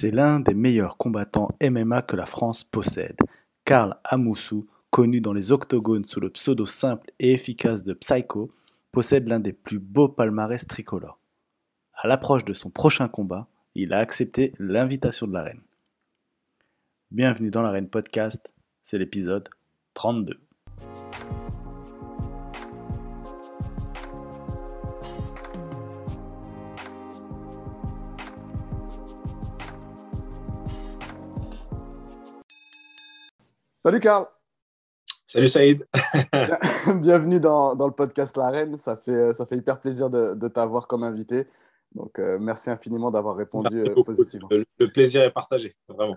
C'est l'un des meilleurs combattants MMA que la France possède. Karl Amoussou, connu dans les octogones sous le pseudo simple et efficace de Psycho, possède l'un des plus beaux palmarès tricolores. À l'approche de son prochain combat, il a accepté l'invitation de l'arène. Bienvenue dans l'arène podcast, c'est l'épisode 32. Salut Karl. Salut Saïd. Bienvenue dans, le podcast L'Arène. Ça fait, ça fait hyper plaisir de, t'avoir comme invité. Donc, euh, merci infiniment d'avoir répondu euh, positivement. le, plaisir est partagé, vraiment.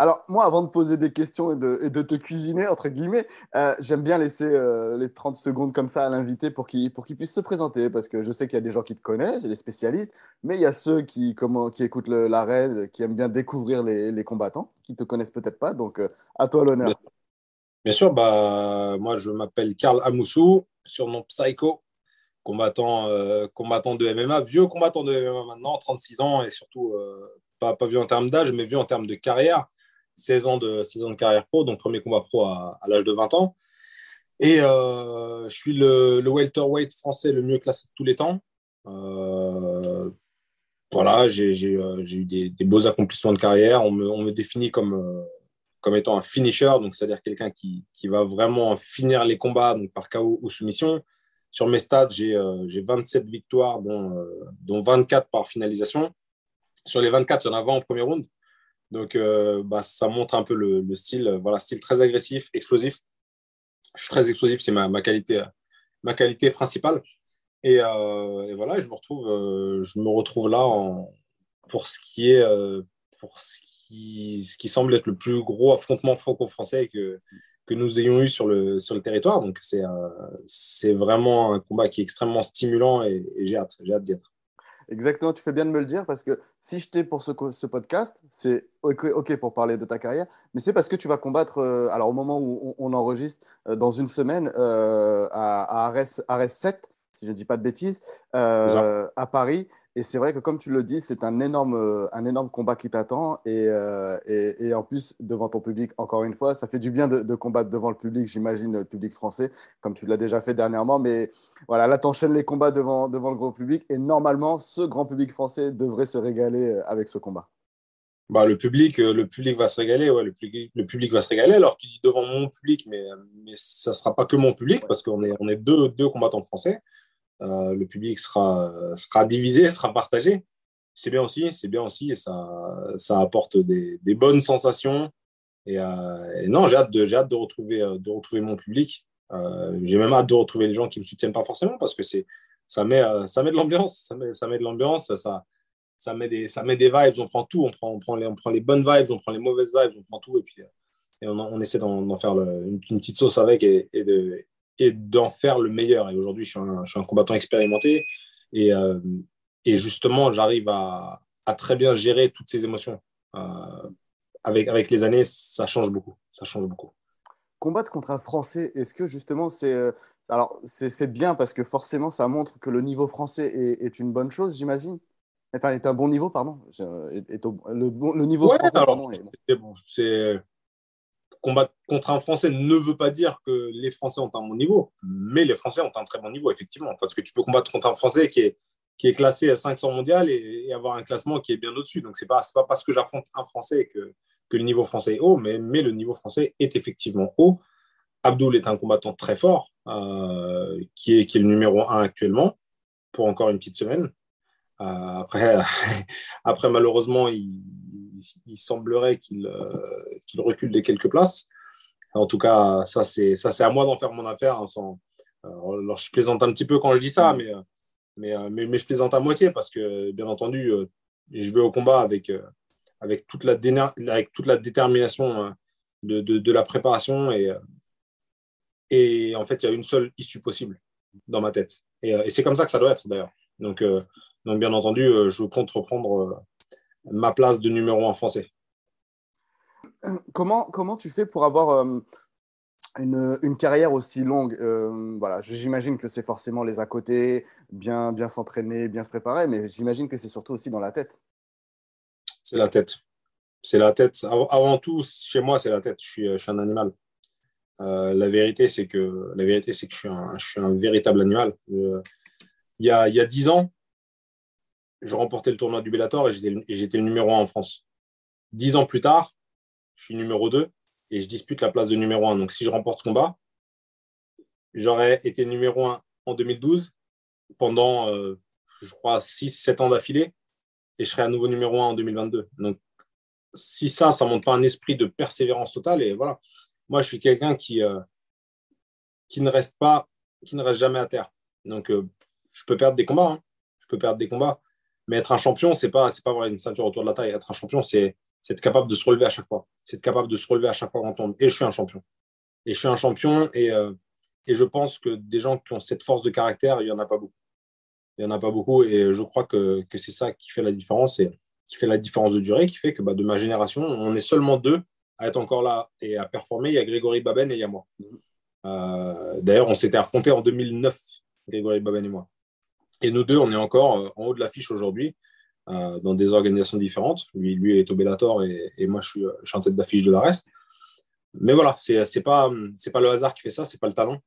Alors, moi, avant de poser des questions et de, te cuisiner, entre guillemets, euh, j'aime bien laisser euh, les 30 secondes comme ça à l'invité pour qu'il puisse se présenter, parce que je sais qu'il y a des gens qui te connaissent, des spécialistes, mais il y a ceux qui, écoutent l'arène, qui aiment bien découvrir les, combattants, qui ne te connaissent peut-être pas. Donc, euh, à toi l'honneur. Bien sûr, bah, moi, je m'appelle Karl Amoussou, surnom Psycho, combattant, combattant de MMA, vieux combattant de MMA maintenant, 36 ans, et surtout, pas, pas vieux en termes d'âge, mais vieux en termes de carrière 16 ans de, de carrière pro, donc premier combat pro à, l'âge de 20 ans. Et euh, je suis le, le, welterweight français le mieux classé de tous les temps. Euh, voilà, j'ai euh, eu des, beaux accomplissements de carrière. On me, définit comme, comme étant un finisher, donc c'est-à-dire quelqu'un qui, qui, va vraiment finir les combats donc par KO ou soumission. Sur mes stats, j'ai 27 victoires, dont, dont 24 par finalisation. Sur les 24, il y en a 20 en premier round. Donc, euh, bah, ça montre un peu le, style, euh, voilà, style très agressif, explosif. Je suis très explosif, c'est ma, ma, qualité, ma qualité principale. Et, euh, voilà, je me retrouve, je me retrouve là pour ce qui est, pour ce qui, ce qui semble être le plus gros affrontement franco-français que, que nous ayons eu sur le, sur le territoire. Donc, c'est c'est vraiment un combat qui est extrêmement stimulant et, et j'ai hâte, j'ai hâte d'y être. Exactement, tu fais bien de me le dire parce que si je t'ai pour ce, ce podcast, c'est OK, pour parler de ta carrière, mais c'est parce que tu vas combattre, euh, alors au moment où on, enregistre, euh, dans une semaine euh, à, à Ares, 7, si je ne dis pas de bêtises, à Paris. Et c'est vrai que, comme tu le dis, c'est un énorme, euh, un énorme combat qui t'attend. Euh, et, et, en plus, devant ton public, encore une fois, ça fait du bien de, combattre devant le public, j'imagine, le public français, comme tu l'as déjà fait dernièrement. Mais voilà, là, tu enchaînes les combats devant, devant le gros public. Et normalement, ce grand public français devrait se régaler euh, avec ce combat. Bah, le, public, le public va se régaler, ouais, le, public, le public va se régaler. Alors, tu dis devant mon public, mais, mais ça ne sera pas que mon public, parce qu'on est, on est deux, deux combattants français. Euh, le public sera, sera divisé, sera partagé. C'est bien aussi, c'est bien aussi, et ça, ça apporte des, bonnes sensations. Et, euh, non, j'ai hâte, de, j'ai hâte de, retrouver, euh, de retrouver mon public. j'ai même hâte de retrouver les gens qui ne me soutiennent pas forcément parce que c'est, ça, met, ça met de l'ambiance. Ça met, ça met de l'ambiance, ça, ça, met des, ça met des vibes. On prend tout, on prend, on, prend les, on prend les bonnes vibes, on prend les mauvaises vibes, on prend tout. Et puis et on, on essaie d'en, faire une, petite sauce avec et, et de, et d'en faire le meilleur. Et aujourd'hui, je, suis un combattant expérimenté et, euh, et justement, j'arrive à, à, très bien gérer toutes ces émotions. Euh, avec, avec les années, ça change beaucoup. Ça change beaucoup. Combattre contre un Français, est-ce que justement c'est euh, alors c'est bien parce que forcément ça montre que le niveau français est, est une bonne chose, j'imagine. Enfin, est un bon niveau, pardon. Est, le, le, niveau français, c'est combattre contre un Français ne veut pas dire que les Français ont un bon niveau, mais les Français ont un très bon niveau, effectivement. Parce que tu peux combattre contre un Français qui est, qui est classé à 500 mondial et, avoir un classement qui est bien au-dessus. Donc, ce n'est pas, pas parce que j'affronte un Français que, que le niveau français est haut, mais, mais le niveau français est effectivement haut. Abdul est un combattant très fort, euh, qui, est, qui est le numéro un actuellement, pour encore une petite semaine. Euh, après, après, malheureusement, il, il, semblerait euh, qu'il recule de quelques places. En tout cas, ça, c'est à moi d'en faire mon affaire. Hein, sans, alors, je plaisante un petit peu quand je dis ça, mm. mais, mais, mais, mais, je plaisante à moitié parce que, bien entendu, euh, je vais au combat avec, euh, avec, toute, la avec toute la détermination de, de, de la préparation. Et, et en fait, il y a une seule issue possible dans ma tête. Et, et c'est comme ça que ça doit être d'ailleurs. Donc, donc, bien entendu, je compte reprendre ma place de numéro un français. Comment, comment tu fais pour avoir euh, une, une, carrière aussi longue? Euh, voilà, J'imagine que c'est forcément les à côté, bien, bien s'entraîner, bien se préparer, mais j'imagine que c'est surtout aussi dans la tête. C'est la tête. C'est la tête. Avant tout, chez moi, c'est la tête. Je suis, je suis un animal. Euh, la vérité, c'est que, la vérité, c'est que je suis, un, je suis un véritable animal. Il, y a, il y a 10 ans, je remportais le tournoi du Bellator et j'étais le numéro 1 en France. Dix ans plus tard, je suis numéro 2 et je dispute la place de numéro 1. Donc, si je remporte ce combat, j'aurais été numéro 1 en 2012 pendant, euh, je crois, 6-7 ans d'affilée et je serais à nouveau numéro 1 en 2022. Donc, si ça, ça ne montre pas un esprit de persévérance totale, et voilà. Moi, je suis quelqu'un qui, euh, qui ne reste pas, qui ne reste jamais à terre. Donc, euh, je peux perdre des combats. Hein. Je peux perdre des combats. Mais être un champion, c'est pas, c'est pas avoir une ceinture autour de la taille. Être un champion, c'est, être capable de se relever à chaque fois. C'est être capable de se relever à chaque fois qu'on tombe. Et je suis un champion. Et je suis un champion. Et, euh, et je pense que des gens qui ont cette force de caractère, il n'y en a pas beaucoup. Il n'y en a pas beaucoup. Et je crois que, que c'est ça qui fait la différence. Et qui fait la différence de durée, qui fait que bah, de ma génération, on est seulement deux à être encore là et à performer. Il y a Grégory Baben et il y a moi. Euh, d'ailleurs, on s'était affrontés en 2009, Grégory Baben et moi. Et nous deux, on est encore euh, en haut de l'affiche aujourd'hui, euh, dans des organisations différentes. Lui, lui est au Bellator et, moi, je suis, je suis en tête d'affiche de l'ARES. Mais voilà, ce n'est pas, pas le hasard qui fait ça, ce n'est pas le talent.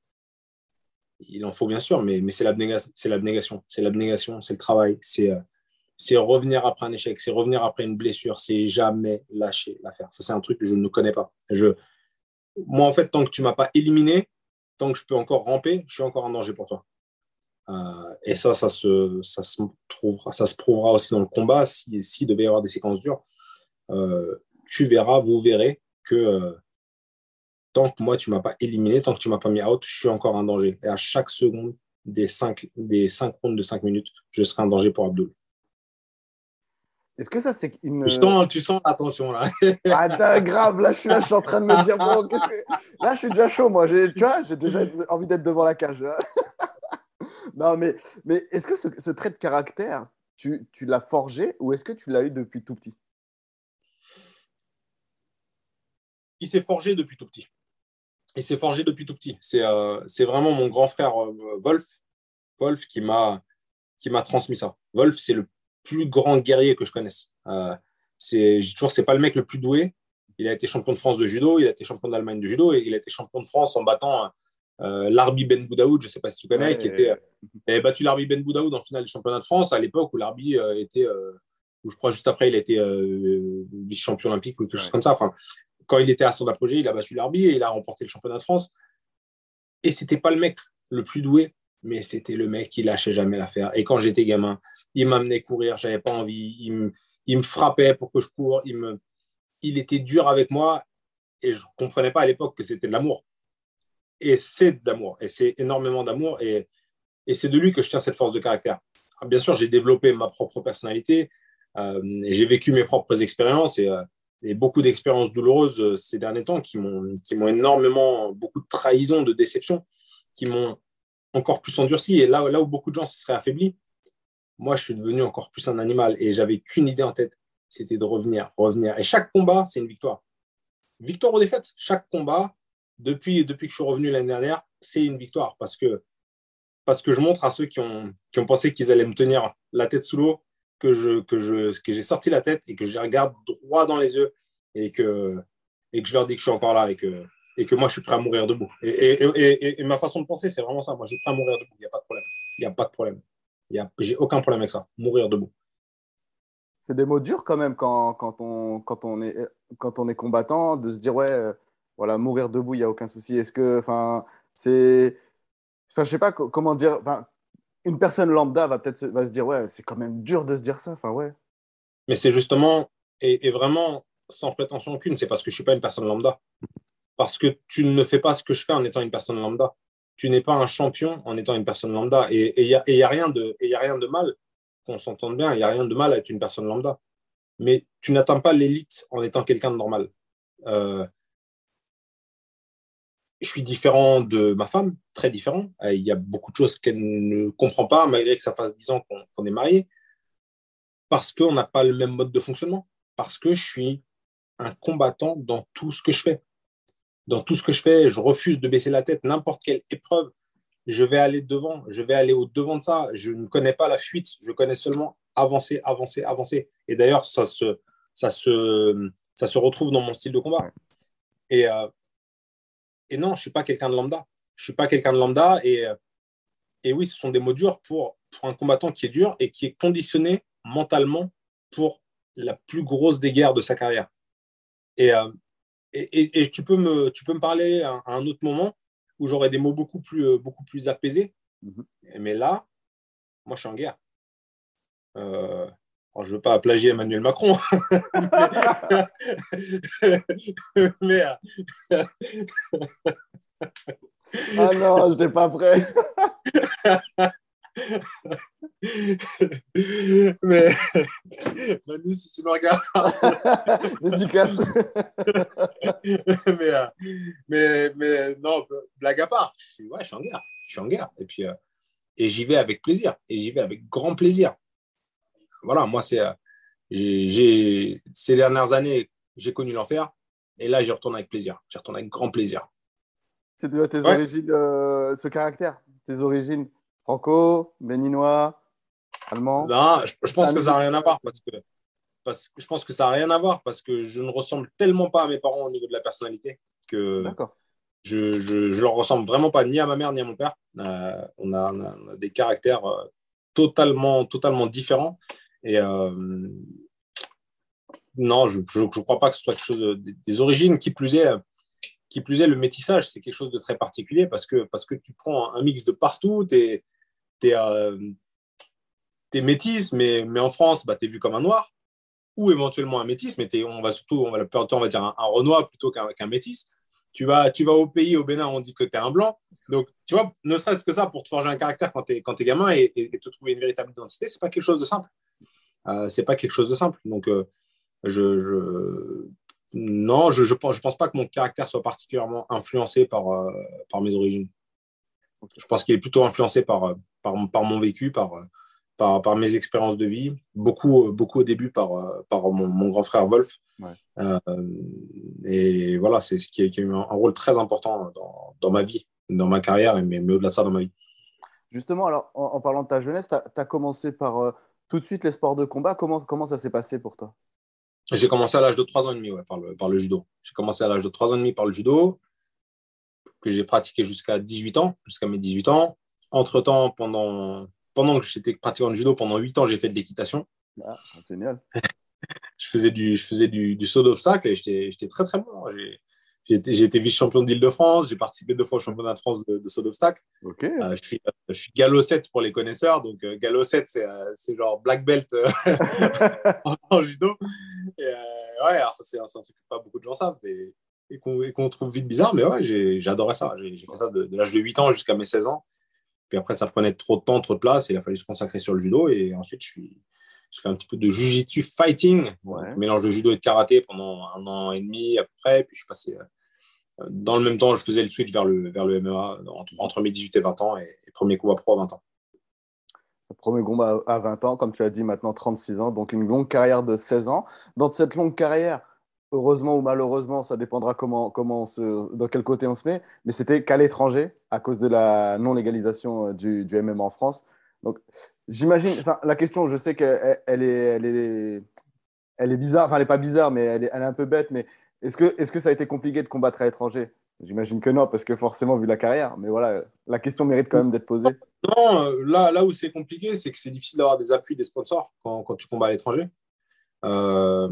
Il en faut bien sûr, mais, mais c'est l'abnégation, c'est l'abnégation, c'est l'abnégation, c'est le travail, c'est c'est revenir après un échec, c'est revenir après une blessure, c'est jamais lâcher l'affaire. Ça, c'est un truc que je ne connais pas. Je, moi, en fait, tant que tu ne m'as pas éliminé, tant que je peux encore ramper, je suis encore en danger pour toi. Euh, et ça, ça se, ça, se trouvera, ça se prouvera aussi dans le combat. S'il si, devait y avoir des séquences dures, euh, tu verras, vous verrez que euh, tant que moi, tu ne m'as pas éliminé, tant que tu ne m'as pas mis out, je suis encore en danger. Et à chaque seconde des 5 des cinq rondes de 5 minutes, je serai en danger pour Abdul. Est-ce que ça, c'est une. Tu sens, tu sens l'attention, là. ah, grave, là je, suis là, je suis en train de me dire, bon, qu'est-ce que. Là, je suis déjà chaud, moi. Tu vois, j'ai déjà envie d'être devant la cage. Non, mais, mais est-ce que ce, trait de caractère, tu, tu l'as forgé ou est-ce que tu l'as eu depuis tout petit? Il s'est forgé depuis tout petit. Il s'est forgé depuis tout petit. C'est euh, vraiment mon grand frère euh, Wolf, Wolf qui m'a transmis ça. Wolf, c'est le plus grand guerrier que je connaisse. Euh, c'est toujours, c'est pas le mec le plus doué. Il a été champion de France de judo, il a été champion d'Allemagne de judo et il a été champion de France en battant euh, Larbi Ben Boudaoud, je ne sais pas si tu connais, qui était, avait battu Larbi Ben Boudaoud en finale du championnat de France à l'époque où Larbi euh, était, euh, où je crois juste après, il a été vice-champion olympique ou quelque chose comme ça. Enfin, quand il était à son apogée, il a battu Larbi et il a remporté le championnat de France. Et c'était pas le mec le plus doué, mais c'était le mec qui lâchait jamais l'affaire. Et quand j'étais gamin, il m'amenait courir, j'avais pas envie, il me, il me, frappait pour que je cours, il, me, il était dur avec moi et je comprenais pas à l'époque que c'était de l'amour. Et c'est de l'amour, et c'est énormément d'amour, et, et c'est de lui que je tiens cette force de caractère. Ah, bien sûr, j'ai développé ma propre personnalité, euh, j'ai vécu mes propres expériences et, euh, beaucoup d'expériences douloureuses euh, ces derniers temps qui m'ont énormément, beaucoup de trahisons, de déceptions, qui m'ont encore plus endurci. Et là, là où beaucoup de gens se seraient affaiblis, moi, je suis devenu encore plus un animal et j'avais qu'une idée en tête, c'était de revenir, revenir. Et chaque combat, c'est une victoire. Victoire ou défaite, chaque combat, depuis, depuis que je suis revenu l'année dernière, c'est une victoire parce que, parce que je montre à ceux qui ont, qui ont pensé qu'ils allaient me tenir la tête sous l'eau que, je, que, je, que j'ai sorti la tête et que je les regarde droit dans les yeux et que, et que je leur dis que je suis encore là et que, et que moi, je suis prêt à mourir debout. Et, et, et, ma façon de penser, c'est vraiment ça. Moi, je suis prêt à mourir debout. Il n'y a pas de problème. Il n'y a pas de problème. J'ai aucun problème avec ça. Mourir debout. C'est des mots durs quand même quand, quand, on, quand, on est, quand on est combattant, de se dire, ouais, euh, voilà, mourir debout, il n'y a aucun souci. Est-ce que, enfin, c'est. Enfin, je sais pas comment dire. Enfin, une personne lambda va peut-être se, se dire, ouais, c'est quand même dur de se dire ça. Enfin, ouais. Mais c'est justement, et, vraiment sans prétention aucune, c'est parce que je suis pas une personne lambda. Parce que tu ne fais pas ce que je fais en étant une personne lambda tu n'es pas un champion en étant une personne lambda. Et il n'y a, rien de, y a rien de mal, qu'on s'entende bien, il n'y a rien de mal à être une personne lambda. Mais tu n'atteins pas l'élite en étant quelqu'un de normal. Euh, je suis différent de ma femme, très différent. Euh, il y a beaucoup de choses qu'elle ne comprend pas, malgré que ça fasse 10 ans qu'on est marié, parce qu'on n'a pas le même mode de fonctionnement, parce que je suis un combattant dans tout ce que je fais dans tout ce que je fais, je refuse de baisser la tête. N'importe quelle épreuve, je vais aller devant, je vais aller au devant de ça. Je ne connais pas la fuite, je connais seulement avancer, avancer, avancer. Et d'ailleurs, ça se, ça se, ça se retrouve dans mon style de combat. Et, euh, et non, je ne suis pas quelqu'un de lambda. Je ne suis pas quelqu'un de lambda. Et, euh, et oui, ce sont des mots durs pour, pour un combattant qui est dur et qui est conditionné mentalement pour la plus grosse des guerres de sa carrière. Et, euh, et, et, tu, peux me, tu peux me parler à, un autre moment où j'aurais des mots beaucoup plus, beaucoup plus apaisés. Mhm. Mais là, moi, je suis en guerre. Euh, je ne veux pas plagier Emmanuel Macron, mais. ah non, je n'étais pas prêt. mais Manu, si tu me regardes. Dédicace. mais, euh, mais, mais, non, blague à part, je suis, ouais, je suis en guerre. Je suis en guerre. Et puis, euh, et j'y vais avec plaisir. Et j'y vais avec grand plaisir voilà, moi, c'est, euh, j'ai, ces dernières années, j'ai connu l'enfer. Et là, j'y retourne avec plaisir. J'y retourne avec grand plaisir. C'est de tes origines, euh, ce caractère Tes origines franco, béninois, allemand Non, je, pense que ça n'a rien à voir. Parce que, parce que je pense que ça n'a rien à voir parce que je ne ressemble tellement pas à mes parents au niveau de la personnalité que je, je, je, leur ressemble vraiment pas ni à ma mère ni à mon père. Euh, on, a, on, a, des caractères totalement, totalement différents. Et euh, non, je ne crois pas que ce soit quelque chose des origines. Qui plus est, qui plus est, le métissage, c'est quelque chose de très particulier parce que, parce que tu prends un mix de partout, tu es, es, euh, métisse, mais, mais en France, bah, tu es vu comme un noir ou éventuellement un métis, mais on va surtout, on va, on va dire un, Renoir plutôt qu'un métis. Tu vas, tu vas au pays, au Bénin, on dit que tu es un blanc. Donc, tu vois, ne serait-ce que ça pour te forger un caractère quand tu es, es, gamin et, et, te trouver une véritable identité, c'est pas quelque chose de simple. Euh, c'est pas quelque chose de simple. Donc, euh, je, non, je, je, pense, je pense pas que mon caractère soit particulièrement influencé par, euh, par mes origines. Je pense qu'il est plutôt influencé par, par, par mon vécu, par, par, par, mes expériences de vie, beaucoup, beaucoup au début par, par mon, mon grand frère Wolf. et voilà, c'est ce qui a, qui a, eu un, rôle très important dans, dans ma vie, dans ma carrière, mais, mais au-delà de ça, dans ma vie. Justement, alors, en, parlant de ta jeunesse, tu as, commencé par tout de suite les sports de combat. Comment, comment ça s'est passé pour toi? J'ai commencé à l'âge de 3 ans et demi ouais, par, le, par le judo. J'ai commencé à l'âge de 3 ans et demi par le judo, que j'ai pratiqué jusqu'à 18 ans, jusqu'à mes 18 ans. Entre-temps, pendant, pendant que j'étais pratiquant de judo, pendant 8 ans, j'ai fait de l'équitation. Ah, génial. je faisais du, je faisais du, du saut d'obstacle et j'étais très très bon. J'ai été, vice-champion d'Île-de-France, j'ai participé deux fois au championnat de France de, saut d'obstacle. Euh, je, suis, je suis galop 7 pour les connaisseurs, donc euh, galop 7, euh, c'est genre black belt en, judo. Et, ouais, alors ça, c'est un truc que pas beaucoup de gens savent et, et qu'on trouve vite bizarre, mais ouais, j'ai adoré ça. J'ai fait ça de, l'âge de 8 ans jusqu'à mes 16 ans. Puis après, ça prenait trop de temps, trop de place, et il a fallu se consacrer sur le judo. Et ensuite, je suis, je fais un petit peu de jujitsu fighting, mélange de judo et de karaté pendant un an et demi à peu près. Puis je suis passé euh, dans le même temps, je faisais le switch vers le, vers le MMA entre, mes 18 et 20 ans et, premier combat pro à 20 ans. Premier combat à 20 ans, comme tu as dit maintenant 36 ans, donc une longue carrière de 16 ans. Dans cette longue carrière, heureusement ou malheureusement, ça dépendra comment, comment se, dans quel côté on se met, mais c'était qu'à l'étranger à cause de la non-légalisation euh, du, du MMA en France. Donc, j'imagine, la question, je sais qu'elle elle est, elle est, elle est bizarre, enfin, elle n'est pas bizarre, mais elle est, elle est un peu bête, mais est-ce que, est que ça a été compliqué de combattre à l'étranger? J'imagine que non, parce que forcément, vu la carrière, mais voilà, la question mérite quand même d'être posée. Non, là, là où c'est compliqué, c'est que c'est difficile d'avoir des appuis des sponsors quand, quand tu combats à l'étranger. Euh,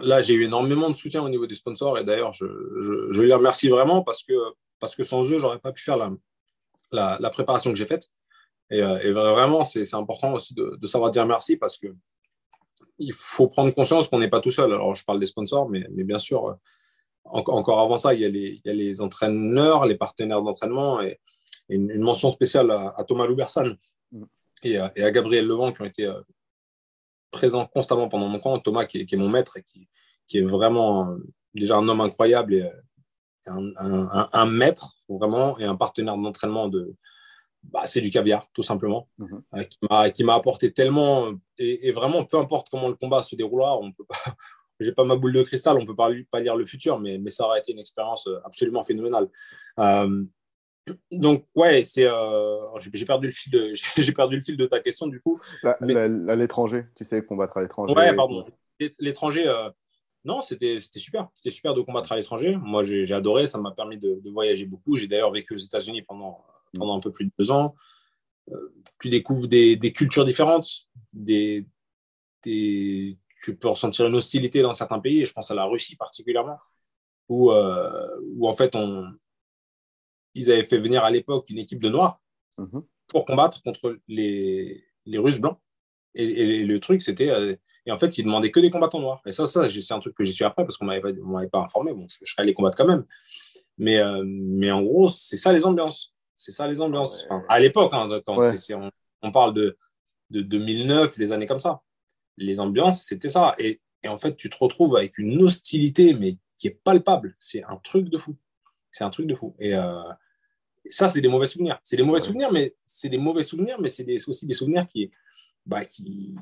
là, j'ai eu énormément de soutien au niveau des sponsors et d'ailleurs, je, je, je, les remercie vraiment parce que, parce que sans eux, j'aurais pas pu faire la, la, la préparation que j'ai faite. Euh, et, vraiment, c'est important aussi de, savoir dire merci parce que il faut prendre conscience qu'on n'est pas tout seul. Alors, je parle des sponsors, mais, mais bien sûr, euh, encore avant ça, il y, a les, il y, a les, entraîneurs, les partenaires d'entraînement et, une, mention spéciale à, Thomas Loubersan et, à, Gabriel Levent qui ont été euh, présents constamment pendant mon camp. Thomas, qui est, qui est mon maître et qui, qui, est vraiment déjà un homme incroyable et un, un, un maître vraiment et un partenaire d'entraînement de, bah, c'est du caviar, tout simplement, mhm. euh, qui m'a apporté tellement. Et, vraiment, peu importe comment le combat se déroulera, on peut pas. J'ai pas ma boule de cristal, on peut pas, pas lire le futur, mais, mais ça aurait été une expérience euh, absolument phénoménale. Euh, donc ouais, c'est j'ai perdu le fil de j'ai perdu le fil de ta question du coup. À l'étranger, tu sais combattre à l'étranger. Ouais, pardon. L'étranger, non, c'était super. C'était super de combattre à l'étranger. Moi, j'ai adoré. Ça m'a permis de, voyager beaucoup. J'ai d'ailleurs vécu aux États-Unis pendant, pendant un peu plus de deux ans. Euh, tu découvres des, cultures différentes. Des, des, tu peux ressentir une hostilité dans certains pays. Et je pense à la Russie particulièrement, où, euh, où en fait, on, ils avaient fait venir à l'époque une équipe de Noirs mhm. pour combattre contre les, les Russes blancs. Et, le truc, c'était euh, et en fait, ils demandaient que des combattants noirs. Et ça, ça c'est un truc que j'ai su après parce qu'on ne m'avait pas informé. Bon, je, serais allé combattre quand même. Mais, euh, mais en gros, c'est ça les ambiances. C'est ça les ambiances. à l'époque, hein, quand on, parle de, de 2009, les années comme ça. Les ambiances, c'était ça. Et, et, en fait, tu te retrouves avec une hostilité, mais qui est palpable. C'est un truc de fou. C'est un truc de fou. Et euh, ça, c'est des mauvais souvenirs. C'est des mauvais souvenirs, mais c'est des mauvais souvenirs, mais c'est aussi des souvenirs qui, bah, qui,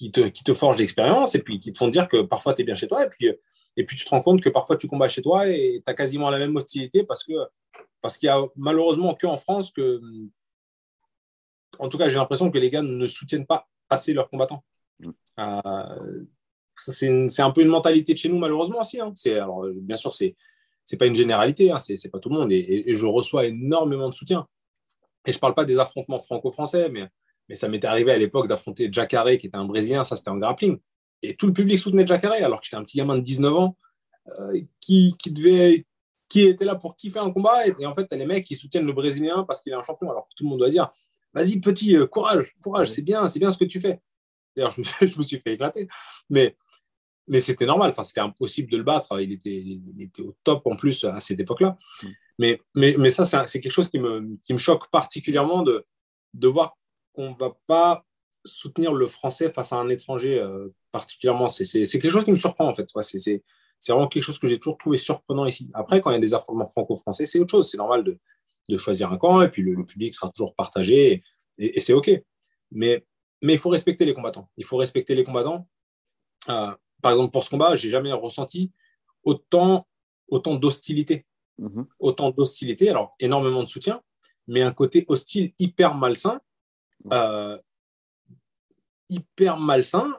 qui te, qui te forgent d'expérience et puis qui te font dire que parfois tu es bien chez toi et puis, et puis tu te rends compte que parfois tu combats chez toi et tu as quasiment la même hostilité parce que parce qu'il y a malheureusement qu'en France que en tout cas j'ai l'impression que les gars ne soutiennent pas assez leurs combattants. Mm. Euh, c'est un peu une mentalité de chez nous malheureusement aussi. Hein. Alors bien sûr c'est c'est pas une généralité, hein, c'est pas tout le monde et, et, je reçois énormément de soutien. Et je parle pas des affrontements franco-français, mais mais ça m'était arrivé à l'époque d'affronter Jacare, qui était un Brésilien, ça c'était en grappling. Et tout le public soutenait Jacare, alors que j'étais un petit gamin de 19 ans euh, qui, qui, devait, qui était là pour kiffer un combat. Et, en fait, tu as les mecs qui soutiennent le Brésilien parce qu'il est un champion, alors que tout le monde doit dire Vas-y, petit, euh, courage, courage, c'est bien, c'est bien ce que tu fais. D'ailleurs, je, je, me suis fait éclater. Mais, mais c'était normal, enfin, c'était impossible de le battre. Il était, il était au top en plus à cette époque-là. Mm. Mais, mais, mais ça, c'est quelque chose qui me, qui me choque particulièrement de, de voir qu'on ne va pas soutenir le français face à un étranger euh, particulièrement. C'est quelque chose qui me surprend en fait. c'est vraiment quelque chose que j'ai toujours trouvé surprenant ici. Après, quand il y a des affrontements franco-français, c'est autre chose. C'est normal de, de, choisir un camp et puis le, public sera toujours partagé et, c'est OK. Mais, mais il faut respecter les combattants. Il faut respecter les combattants. Euh, par exemple, pour ce combat, j'ai jamais ressenti autant, autant d'hostilité. Mm-hmm. Autant d'hostilité, alors énormément de soutien, mais un côté hostile hyper malsain euh, hyper malsain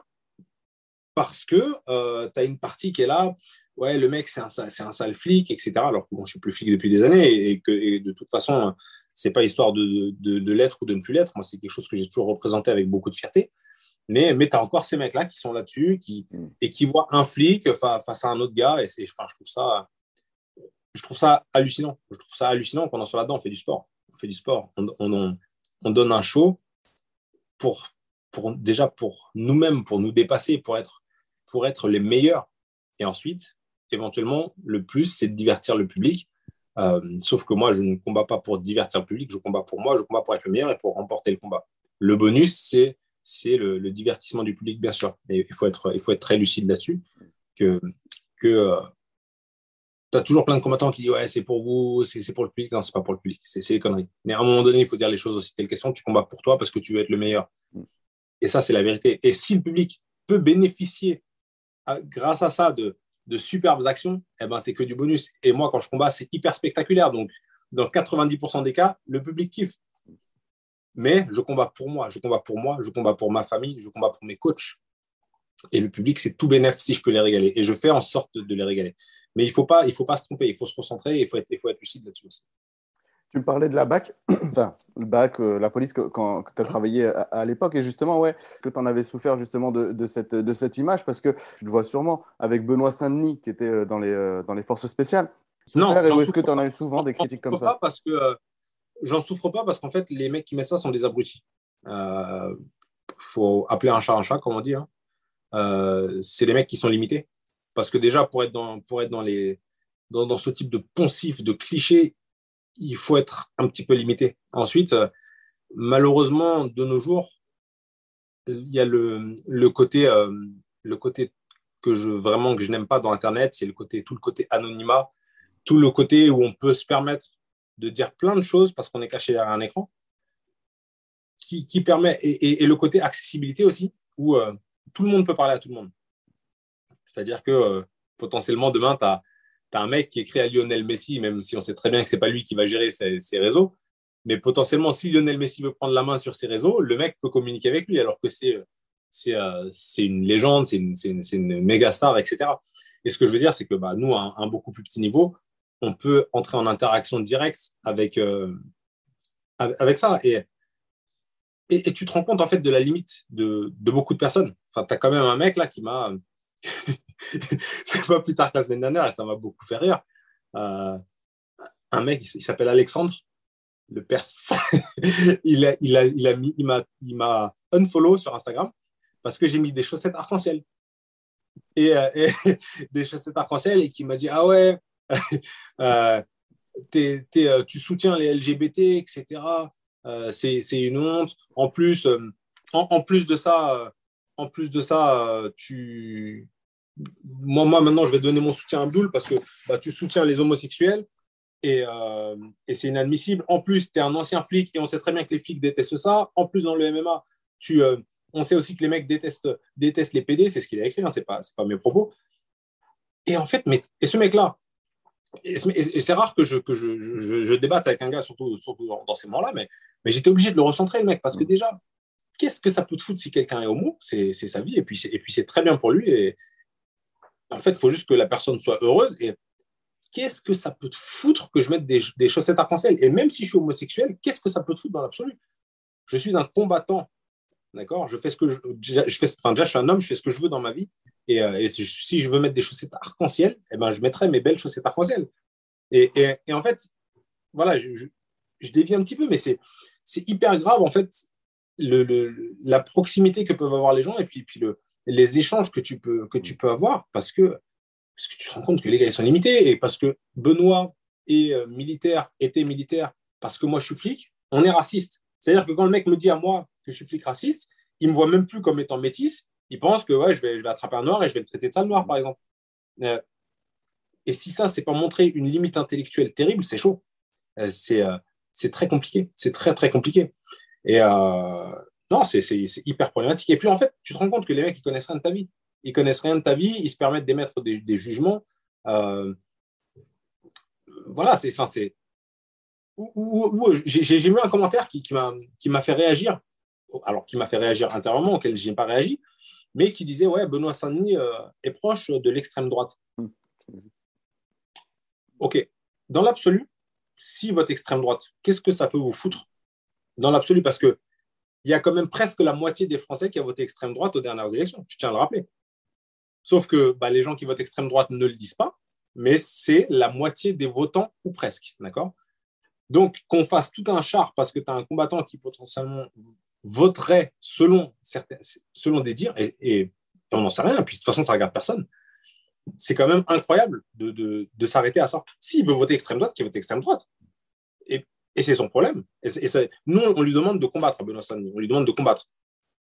parce que euh, tu as une partie qui est là, ouais, le mec, c'est un, un, sale flic, etc. Alors que bon, je suis plus flic depuis des années et, que de toute façon, c'est pas histoire de, de, l'être ou de ne plus l'être. Moi, c'est quelque chose que j'ai toujours représenté avec beaucoup de fierté. Mais, mais tu as encore ces mecs-là qui sont là-dessus qui, mm. et qui voient un flic face à un autre gars. Et c'est, enfin, je, trouve ça, je trouve ça hallucinant. Je trouve ça hallucinant qu'on en soit là-dedans. On fait du sport. On fait du sport. On, on, on donne un show pour, pour déjà pour nous-mêmes, pour nous dépasser, pour être, pour être les meilleurs. Et ensuite, éventuellement, le plus, c'est de divertir le public. Euh, sauf que moi, je ne combats pas pour divertir le public, je combats pour moi, je combats pour être le meilleur et pour remporter le combat. Le bonus, c'est c'est le, divertissement du public, bien sûr. Et il faut être, il faut être très lucide là-dessus. Que, que euh, tu as toujours plein de combattants qui disent Ouais, c'est pour vous, c'est pour le public. Non, c'est pas pour le public, c'est des conneries. Mais à un moment donné, il faut dire les choses aussi telles question. Tu combats pour toi parce que tu veux être le meilleur. Et ça, c'est la vérité. Et si le public peut bénéficier grâce à ça de, de superbes actions, eh ben, c'est que du bonus. Et moi, quand je combats, c'est hyper spectaculaire. Donc, dans 90% des cas, le public kiffe. Mais je combats pour moi, je combats pour moi, je combats pour ma famille, je combats pour mes coachs. Et le public, c'est tout bénéf si je peux les régaler. Et je fais en sorte de les régaler. Mais il ne faut, pas, faut pas se tromper, il faut se concentrer et il faut être, il faut être lucide là-dessus aussi. Tu me parlais de la BAC, enfin, le BAC, euh, la police, quand, tu as travaillé à, l'époque, et justement, ouais, que tu en avais souffert justement de, de, cette, de cette image, parce que tu le vois sûrement avec Benoît Saint-Denis, qui était euh, dans les, euh, dans les forces spéciales. Non, est-ce que tu en as eu souvent des critiques comme ça? parce que J'en souffre pas parce qu'en fait, les mecs qui mettent ça sont des abrutis. Il faut appeler un chat un chat, comme on dit. Hein. C'est les mecs qui sont limités. Parce que déjà, pour être dans, pour être dans, les, dans, dans ce type de poncif, de cliché, il faut être un petit peu limité. Ensuite, euh, malheureusement, de nos jours, il y a le, le côté, euh, le côté que je vraiment que je n'aime pas dans Internet, c'est le côté tout le côté anonymat, tout le côté où on peut se permettre de dire plein de choses parce qu'on est caché derrière un écran, qui, qui permet et, et, le côté accessibilité aussi, où euh, tout le monde peut parler à tout le monde. C'est-à-dire que euh, potentiellement, demain, tu as, un mec qui écrit à Lionel Messi, même si on sait très bien que ce n'est pas lui qui va gérer ses, réseaux. Mais potentiellement, si Lionel Messi veut prendre la main sur ses réseaux, le mec peut communiquer avec lui, alors que c'est euh, une légende, c'est une, une, méga star, etc. Et ce que je veux dire, c'est que bah, nous, à un, beaucoup plus petit niveau, on peut entrer en interaction directe avec, euh, avec ça. Et, et, tu te rends compte en fait de la limite de, beaucoup de personnes. Enfin, tu as quand même un mec là qui m'a. c'est pas plus tard que la semaine dernière et ça m'a beaucoup fait rire. Euh, un mec, il s'appelle Alexandre, le perse. il, a, il, a, il, a mis, il, m'a, m'a unfollow sur Instagram parce que j'ai mis des chaussettes arc-en-ciel. Et, euh, des chaussettes arc-en-ciel et qui m'a dit Ah ouais, euh, tu soutiens les LGBT, etc. c'est, c'est une honte. En plus, en, plus de ça, en plus de ça, tu. Moi, moi, maintenant, je vais donner mon soutien à Abdul parce que bah, tu soutiens les homosexuels et, et c'est inadmissible. En plus, tu es un ancien flic et on sait très bien que les flics détestent ça. En plus, dans le MMA, tu, on sait aussi que les mecs détestent, détestent les PD, c'est ce qu'il a écrit, hein, ce n'est pas, pas mes propos. Et en fait, mais, et ce mec-là, et, c'est rare que, je, que je, je, débatte avec un gars, surtout, surtout dans, ces moments-là, mais, mais j'étais obligé de le recentrer, le mec, parce que déjà, qu'est-ce que ça peut te foutre si quelqu'un est homo C'est sa vie, et puis c'est très bien pour lui. Et en fait, il faut juste que la personne soit heureuse. Et qu'est-ce que ça peut te foutre que je mette des, des chaussettes arc-en-ciel? Et même si je suis homosexuel, qu'est-ce que ça peut te foutre dans l'absolu? Je suis un combattant D'accord? Je fais ce que je, je fais, enfin, déjà, je suis un homme, je fais ce que je veux dans ma vie. Et, euh, si, je veux mettre des chaussettes arc-en-ciel, eh ben, je mettrai mes belles chaussettes arc-en-ciel. Et, et, en fait, voilà, je, je, dévie un petit peu, mais c'est, c'est hyper grave, en fait, la proximité que peuvent avoir les gens et puis, puis le, les échanges que tu peux, avoir parce que, tu te rends compte que les gars, ils sont limités et parce que Benoît est euh, militaire, était militaire, parce que moi, je suis flic, on est raciste. C'est-à-dire que quand le mec me dit à moi, que je suis flic raciste, il me voit même plus comme étant métis. Il pense que je, vais, attraper un noir et je vais le traiter de sale noir, par exemple. Euh, et si ça, c'est pas montrer une limite intellectuelle terrible, c'est chaud. Euh, c'est, c'est très compliqué. C'est très, très compliqué. Et non, c'est, hyper problématique. Et puis, en fait, tu te rends compte que les mecs, ils connaissent rien de ta vie. Ils connaissent rien de ta vie. Ils se permettent d'émettre des, des jugements. voilà, c'est, enfin, c'est, j'ai, vu un commentaire qui, qui, m'a, fait réagir alors qui m'a fait réagir intérieurement, auquel je n'ai pas réagi, mais qui disait Ouais, Benoît Saint-Denis euh, est proche de l'extrême droite. Hmm. Ok. Dans l'absolu, si votre extrême droite, qu'est-ce que ça peut vous foutre Dans l'absolu, parce qu'il y a quand même presque la moitié des Français qui ont voté extrême droite aux dernières élections. Je tiens à le rappeler. Sauf que bah, les gens qui votent extrême droite ne le disent pas, mais c'est la moitié des votants ou presque. Donc, qu'on fasse tout un char parce que tu as un combattant qui potentiellement voterait selon, certains, selon des dires, et, on n'en sait rien, puis de toute façon, ça ne regarde personne. C'est quand même incroyable de, s'arrêter à ça. S'il veut voter extrême droite, qu'il vote extrême droite. Et, c'est son problème. Et, nous, on lui demande de combattre, Benoît On lui demande de combattre.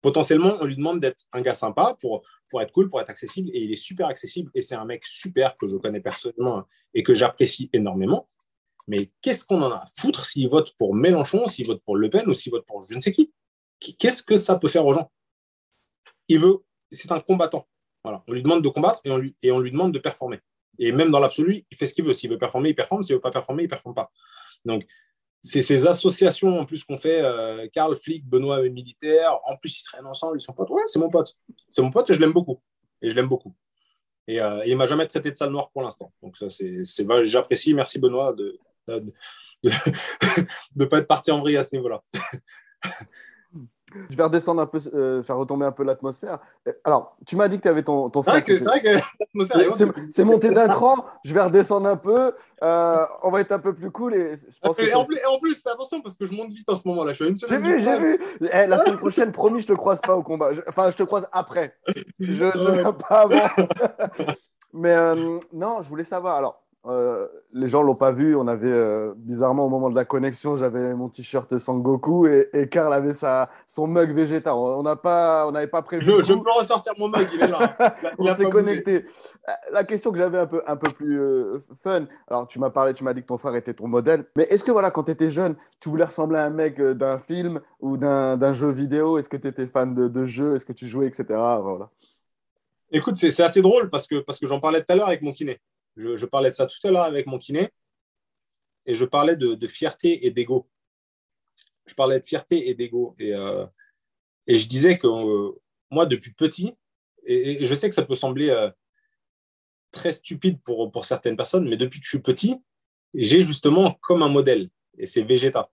Potentiellement, on lui demande d'être un gars sympa pour, pour être cool, pour être accessible. Et il est super accessible. Et c'est un mec super que je connais personnellement et que j'apprécie énormément. Mais qu'est-ce qu'on en a à foutre s'il vote pour Mélenchon, s'il vote pour Le Pen ou s'il vote pour je ne sais qui? Qu'est-ce que ça peut faire aux gens? Il veut, c'est un combattant. On lui demande de combattre et on lui, demande de performer. Et même dans l'absolu, il fait ce qu'il veut. S'il veut performer, il performe. S'il ne veut pas performer, il ne performe pas. Donc, c'est ces associations en plus qu'on fait. Euh, Karl Flick, Benoît militaire. En plus, ils traînent ensemble. Ils sont potes. Ouais, c'est mon pote. C'est mon pote et je l'aime beaucoup. Et je l'aime beaucoup. Et, euh, il ne m'a jamais traité de sale noir pour l'instant. Donc, ça, c'est, j'apprécie. Merci, Benoît, de ne pas être parti en vrille à ce niveau-là. Je vais redescendre un peu, euh, faire retomber un peu l'atmosphère. Euh, alors, tu m'as dit que tu avais ton, ton frère. C'est vrai que, l'atmosphère C'est monté d'un cran. Je vais redescendre un peu. Euh, on va être un peu plus cool. Et, je pense en, plus, en, plus, fais attention parce que je monte vite en ce moment-là. Je suis une semaine. J'ai vu, j'ai vu. Eh, la semaine prochaine, promis, je te croise pas au combat. enfin, je te croise après. Je ne viens pas avant. Mais non, je voulais savoir. Alors, euh, les gens l'ont pas vu. On avait euh, bizarrement au moment de la connexion, j'avais mon t-shirt Sangoku et, et Karl avait sa, son mug Vegeta. On n'a pas, on n'avait pas prévu. Je, peux ressortir mon mug, il est là. on s'est connecté. Euh, la question que j'avais un peu, un peu plus fun. Alors tu m'as parlé, tu m'as dit que ton frère était ton modèle. Mais est-ce que voilà, quand tu étais jeune, tu voulais ressembler à un mec d'un film ou d'un jeu vidéo? Est-ce que tu étais fan de, de jeux? Est-ce que tu jouais, etc. Voilà. Écoute, c'est assez drôle parce que, parce que j'en parlais tout à l'heure avec mon kiné. Je, parlais de ça tout à l'heure avec mon kiné et je parlais de, fierté et d'ego. Je parlais de fierté et d'ego. Et, euh, je disais que euh, moi, depuis petit, et, je sais que ça peut sembler, euh, très stupide pour, pour certaines personnes, mais depuis que je suis petit, j'ai justement comme un modèle, et c'est Vegeta.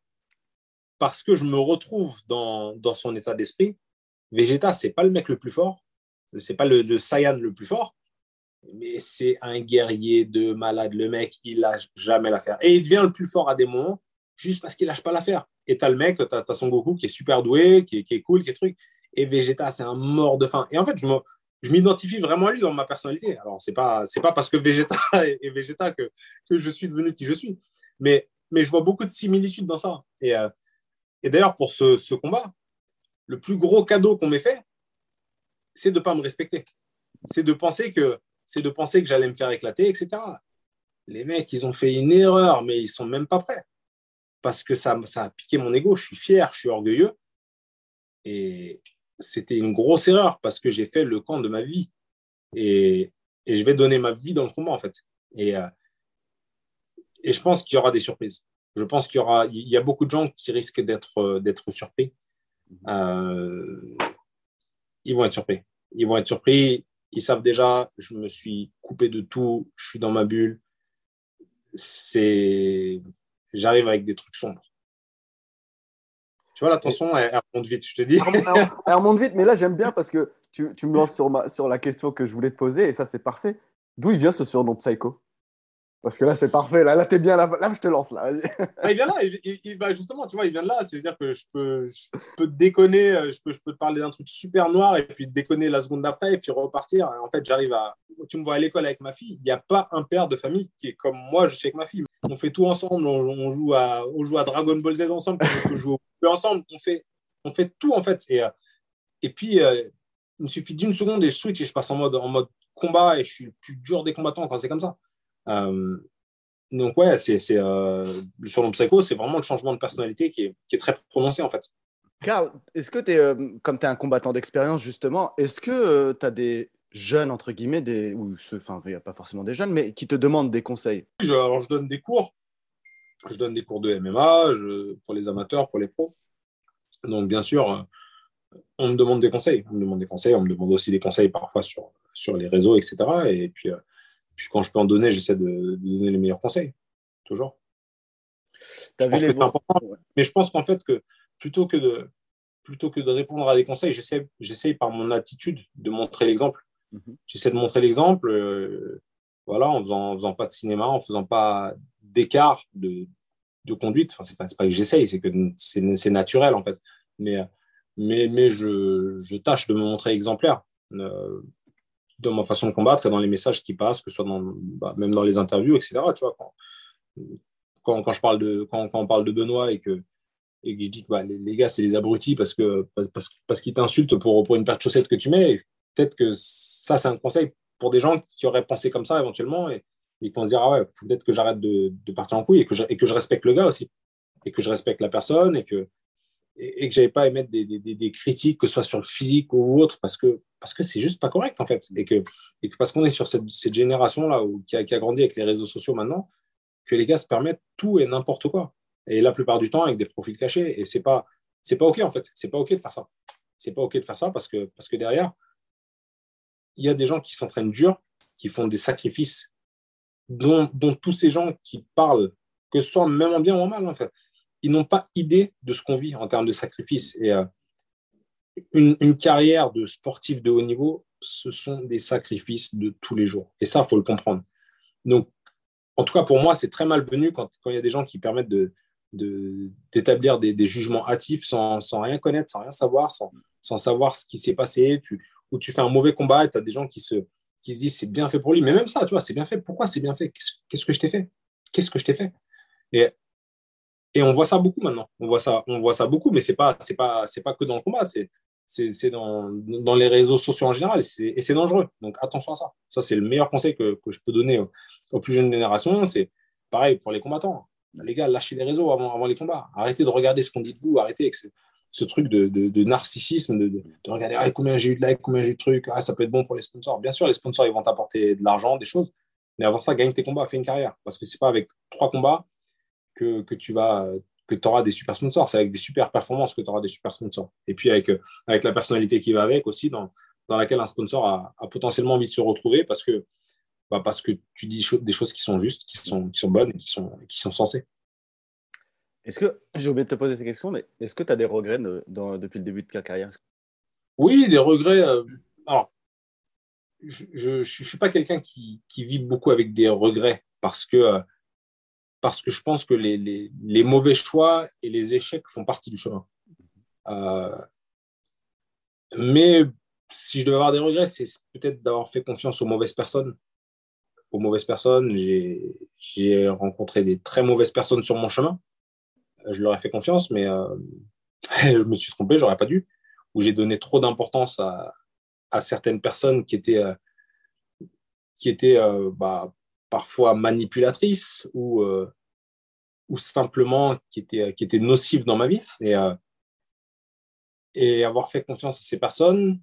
Parce que je me retrouve dans, son état d'esprit. Vegeta, c'est pas le mec le plus fort, c'est pas le, le le plus fort, mais c'est un guerrier de malade. Le mec, il lâche jamais l'affaire. Et il devient le plus fort à des moments juste parce qu'il lâche pas l'affaire. Et tu as le mec, tu as, son Goku qui est super doué, qui est, cool, qui est truc. Et Vegeta, c'est un mort de faim. Et en fait, je je m'identifie vraiment à lui dans ma personnalité. Alors, c'est pas, pas parce que Vegeta est, Vegeta que, que je suis devenu qui je suis. Mais, mais je vois beaucoup de similitudes dans ça. Et, euh, et d'ailleurs, pour ce, ce, combat, le plus gros cadeau qu'on m'ait fait, c'est de ne pas me respecter. C'est de penser que c'est de penser que j'allais me faire éclater, etc. Les mecs, ils ont fait une erreur, mais ils sont même pas prêts. Parce que ça, ça a piqué mon ego. Je suis fier, je suis orgueilleux. Et c'était une grosse erreur parce que j'ai fait le camp de ma vie. Et, et, je vais donner ma vie dans le combat, en fait. Et, euh, et je pense qu'il y aura des surprises. Je pense qu'il y aura, il y a beaucoup de gens qui risquent d'être, euh, d'être surpris. Euh, ils vont être surpris. Ils vont être surpris. Ils savent déjà, je me suis coupé de tout, je suis dans ma bulle. C'est, j'arrive avec des trucs sombres. Tu vois, l'attention, elle, elle, remonte vite, je te dis. Elle, remonte vite, mais là, j'aime bien parce que tu, me lances sur, sur la question que je voulais te poser, et ça, c'est parfait. D'où il vient ce surnom Psycho? Parce que là, c'est parfait. Là, là t'es bien. Là, là, je te lance. Là. Il vient là. Il, il, bah, justement, tu vois, il vient de là. C'est-à-dire que je peux, je peux te déconner. Euh, je peux, je peux te parler d'un truc super noir et puis te déconner la seconde d'après et puis repartir. En fait, j'arrive à. Tu me vois à l'école avec ma fille. Il n'y a pas un père de famille qui est comme moi, je suis avec ma fille. On fait tout ensemble. On, joue, à, on joue à Dragon Ball Z ensemble. On joue au ensemble. On fait, on fait tout, en fait. Et, euh, et puis, euh, il me suffit d'une seconde et je switch et je passe en mode, en mode combat et je suis le plus dur des combattants quand c'est comme ça. Euh, donc ouais, c'est, euh, sur le psycho, c'est vraiment le changement de personnalité qui est, qui est très prononcé en fait. Karl, est-ce que tu es, euh, comme tu es un combattant d'expérience justement, est-ce que euh, tu as des jeunes, entre guillemets, des, ou enfin il n'y a pas forcément des jeunes, mais qui te demandent des conseils? Je, Alors je donne des cours, je donne des cours de MMA je, pour les amateurs, pour les pros. Donc bien sûr, on me demande des conseils, on me demande des conseils, on me demande aussi des conseils parfois sur, sur les réseaux, etc. Et puis puis quand je peux en donner, j'essaie de, donner les meilleurs conseils, toujours. Je pense que c'est important, mais je pense qu'en fait, que plutôt que de, plutôt que de répondre à des conseils, j'essaie par mon attitude de montrer l'exemple. Mhm. J'essaie de montrer l'exemple euh, voilà, en faisant, faisant pas de cinéma, en faisant pas d'écart de, de, conduite. Enfin, c'est pas, pas que j'essaye, c'est que c'est naturel en fait. Mais, mais, mais je, je, tâche de me montrer exemplaire. Euh, dans ma façon de combattre et dans les messages qui passent, que ce soit dans, bah, même dans les interviews, etc. Tu vois, quand, quand, je parle de, quand, quand, on parle de Benoît et que, et que je dis que bah, les, gars, c'est les abrutis parce qu'ils parce, parce qu'ils t'insultent pour, pour une paire de chaussettes que tu mets, peut-être que ça, c'est un conseil pour des gens qui auraient pensé comme ça éventuellement et, et qui vont se dire, ah ouais, faut peut-être que j'arrête de, de, partir en couille et que, je, et que je respecte le gars aussi. Et que je respecte la personne et que, et, que j'avais pas à émettre des, des, des, critiques, que ce soit sur le physique ou autre, parce que parce que c'est juste pas correct en fait, et que, et que parce qu'on est sur cette, cette génération là qui, a, qui a grandi avec les réseaux sociaux maintenant, que les gars se permettent tout et n'importe quoi, et la plupart du temps avec des profils cachés, et c'est pas c'est pas ok en fait, c'est pas ok de faire ça, c'est pas ok de faire ça parce que parce que derrière il y a des gens qui s'entraînent dur, qui font des sacrifices, dont, dont tous ces gens qui parlent, que ce soit même en bien ou en mal en fait ils n'ont pas idée de ce qu'on vit en termes de sacrifice. Et euh, une, carrière de sportif de haut niveau, ce sont des sacrifices de tous les jours. Et ça, il faut le comprendre. Donc, en tout cas, pour moi, c'est très malvenu quand, il y a des gens qui permettent de, d'établir des, des, jugements hâtifs sans, sans, rien connaître, sans rien savoir, sans, sans savoir ce qui s'est passé, tu, ou tu fais un mauvais combat et tu as des gens qui se, qui se disent c'est bien fait pour lui. Mais même ça, tu vois, c'est bien fait. Pourquoi c'est bien fait? Qu'est-ce que je t'ai fait? Qu'est-ce que je t'ai fait? Et et on voit ça beaucoup maintenant. On voit ça, on voit ça beaucoup, mais c'est pas, c'est pas, c'est pas que dans le combat, c'est, c'est, dans, dans les réseaux sociaux en général, et c'est dangereux. Donc attention à ça. Ça, c'est le meilleur conseil que, que je peux donner aux, plus jeunes générations. C'est pareil pour les combattants. Les gars, lâchez les réseaux avant, avant les combats. Arrêtez de regarder ce qu'on dit de vous. Arrêtez avec ce, truc de, de, narcissisme, de, de, regarder ah, combien j'ai eu de likes, combien j'ai eu de trucs. Ah, ça peut être bon pour les sponsors. Bien sûr, les sponsors, ils vont t'apporter de l'argent, des choses. Mais avant ça, gagne tes combats, fais une carrière. Parce que c'est pas avec trois combats que, que tu vas que tu auras des super sponsors. C'est avec des super performances que tu auras des super sponsors. Et puis avec, euh, avec la personnalité qui va avec aussi, dans, dans laquelle un sponsor a, a, potentiellement envie de se retrouver parce que, bah, parce que tu dis des choses qui sont justes, qui sont, qui sont bonnes, qui sont, qui sont sensées. Est-ce que, j'ai oublié de te poser cette question, mais est-ce que tu as des regrets depuis le début de ta carrière? Oui, des regrets. Euh, alors, je ne suis pas quelqu'un qui, qui, vit beaucoup avec des regrets parce que, euh, parce que je pense que les, les, les, mauvais choix et les échecs font partie du chemin. Euh, mais si je devais avoir des regrets, c'est peut-être d'avoir fait confiance aux mauvaises personnes. Aux mauvaises personnes, j'ai rencontré des très mauvaises personnes sur mon chemin. Je leur ai fait confiance, mais euh, je me suis trompé, j'aurais pas dû. Ou j'ai donné trop d'importance à, à, certaines personnes qui étaient, euh, qui étaient euh, bah, parfois manipulatrices ou, ou simplement qui étaient, qui étaient nocives dans ma vie. Et, et avoir fait confiance à ces personnes,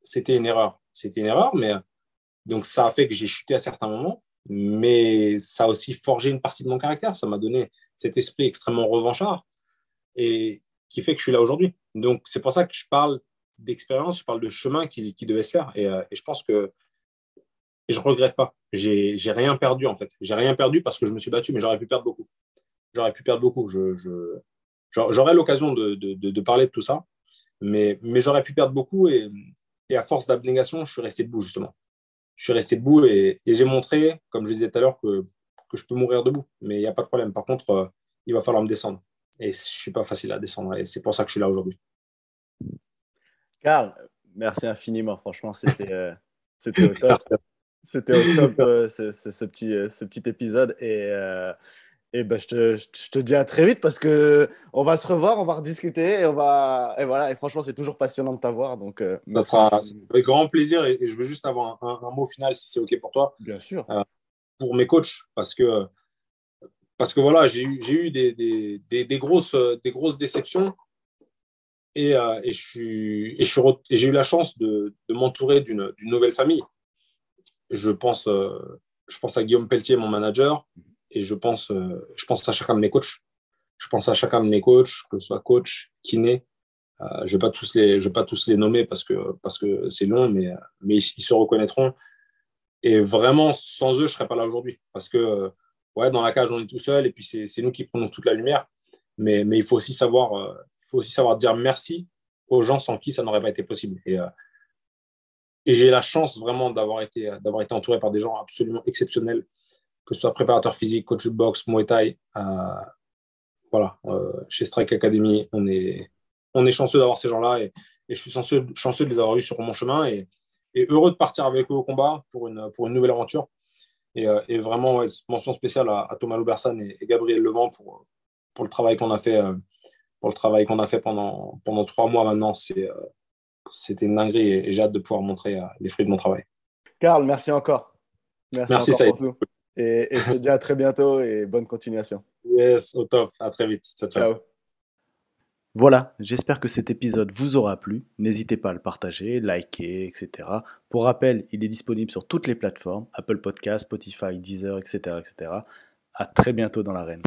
c'était une erreur. C'était une erreur, mais donc ça a fait que j'ai chuté à certains moments, mais ça a aussi forgé une partie de mon caractère. Ça m'a donné cet esprit extrêmement revanchard et qui fait que je suis là aujourd'hui. Donc c'est pour ça que je parle d'expérience, je parle de chemin qui, qui devait se faire. Et, euh, et, je pense que et je regrette pas. J'ai rien perdu en fait. J'ai rien perdu parce que je me suis battu, mais j'aurais pu perdre beaucoup. J'aurais pu perdre beaucoup. Je, je j'aurais l'occasion de, de, de, parler de tout ça, mais, mais j'aurais pu perdre beaucoup et, et à force d'abnégation, je suis resté debout, justement. Je suis resté debout et, j'ai montré, comme je disais tout à l'heure, que, que, je peux mourir debout. Mais il n'y a pas de problème. Par contre, euh, il va falloir me descendre. Et je ne suis pas facile à descendre. Et c'est pour ça que je suis là aujourd'hui. Karl, merci infiniment. Franchement, c'était euh, au top. C'était au top euh, ce, ce, petit, ce petit épisode. Et et ben, je, te, je, te, dis à très vite parce que on va se revoir, on va rediscuter et on va et voilà. Et franchement, c'est toujours passionnant de t'avoir. Donc, euh, ça sera avec grand plaisir. Et, je veux juste avoir un, mot final si c'est ok pour toi. Bien sûr. Euh, pour mes coachs, parce que parce que voilà, j'ai eu, j'ai eu des, des, des, grosses, des grosses déceptions et, euh, et, je suis, et, je j'ai eu la chance de, de m'entourer d'une, d'une nouvelle famille. Je pense, je pense à Guillaume Pelletier, mon manager et je pense, euh, je pense à chacun de mes coachs. Je pense à chacun de mes coachs, que ce soit coach, kiné. Euh, je ne vais, pas tous les, je vais pas tous les nommer parce que, parce que c'est long, mais, mais ils, se reconnaîtront. Et vraiment, sans eux, je ne serais pas là aujourd'hui. Parce que, ouais, dans la cage, on est tout seul et puis c'est nous qui prenons toute la lumière. Mais, mais il, faut aussi savoir, euh, il faut aussi savoir dire merci aux gens sans qui ça n'aurait pas été possible. Et, et j'ai la chance vraiment d'avoir été, d'avoir été entouré par des gens absolument exceptionnels que ce soit préparateur physique, coach de boxe, Muay Thai. Euh, voilà, euh, chez Strike Academy, on est, on est chanceux d'avoir ces gens-là et, je suis chanceux, chanceux de les avoir eus sur mon chemin et, heureux de partir avec eux au combat pour une, pour une nouvelle aventure. Et, euh, vraiment, mention spéciale à, Thomas Loubersan et, Gabriel Levent pour, pour le travail qu'on a fait, pour le travail qu'on a fait pendant, pendant trois mois maintenant. C'était une dinguerie et, j'ai hâte de pouvoir montrer les fruits de mon travail. Karl, merci encore. Merci, merci et, je te dis à très bientôt et bonne continuation. Yes, au top. À très vite. Ciao, ciao. Voilà, j'espère que cet épisode vous aura plu. N'hésitez pas à le partager, liker, etc. Pour rappel, il est disponible sur toutes les plateformes Apple Podcasts, Spotify, Deezer, etc. etc. À très bientôt dans l'arène.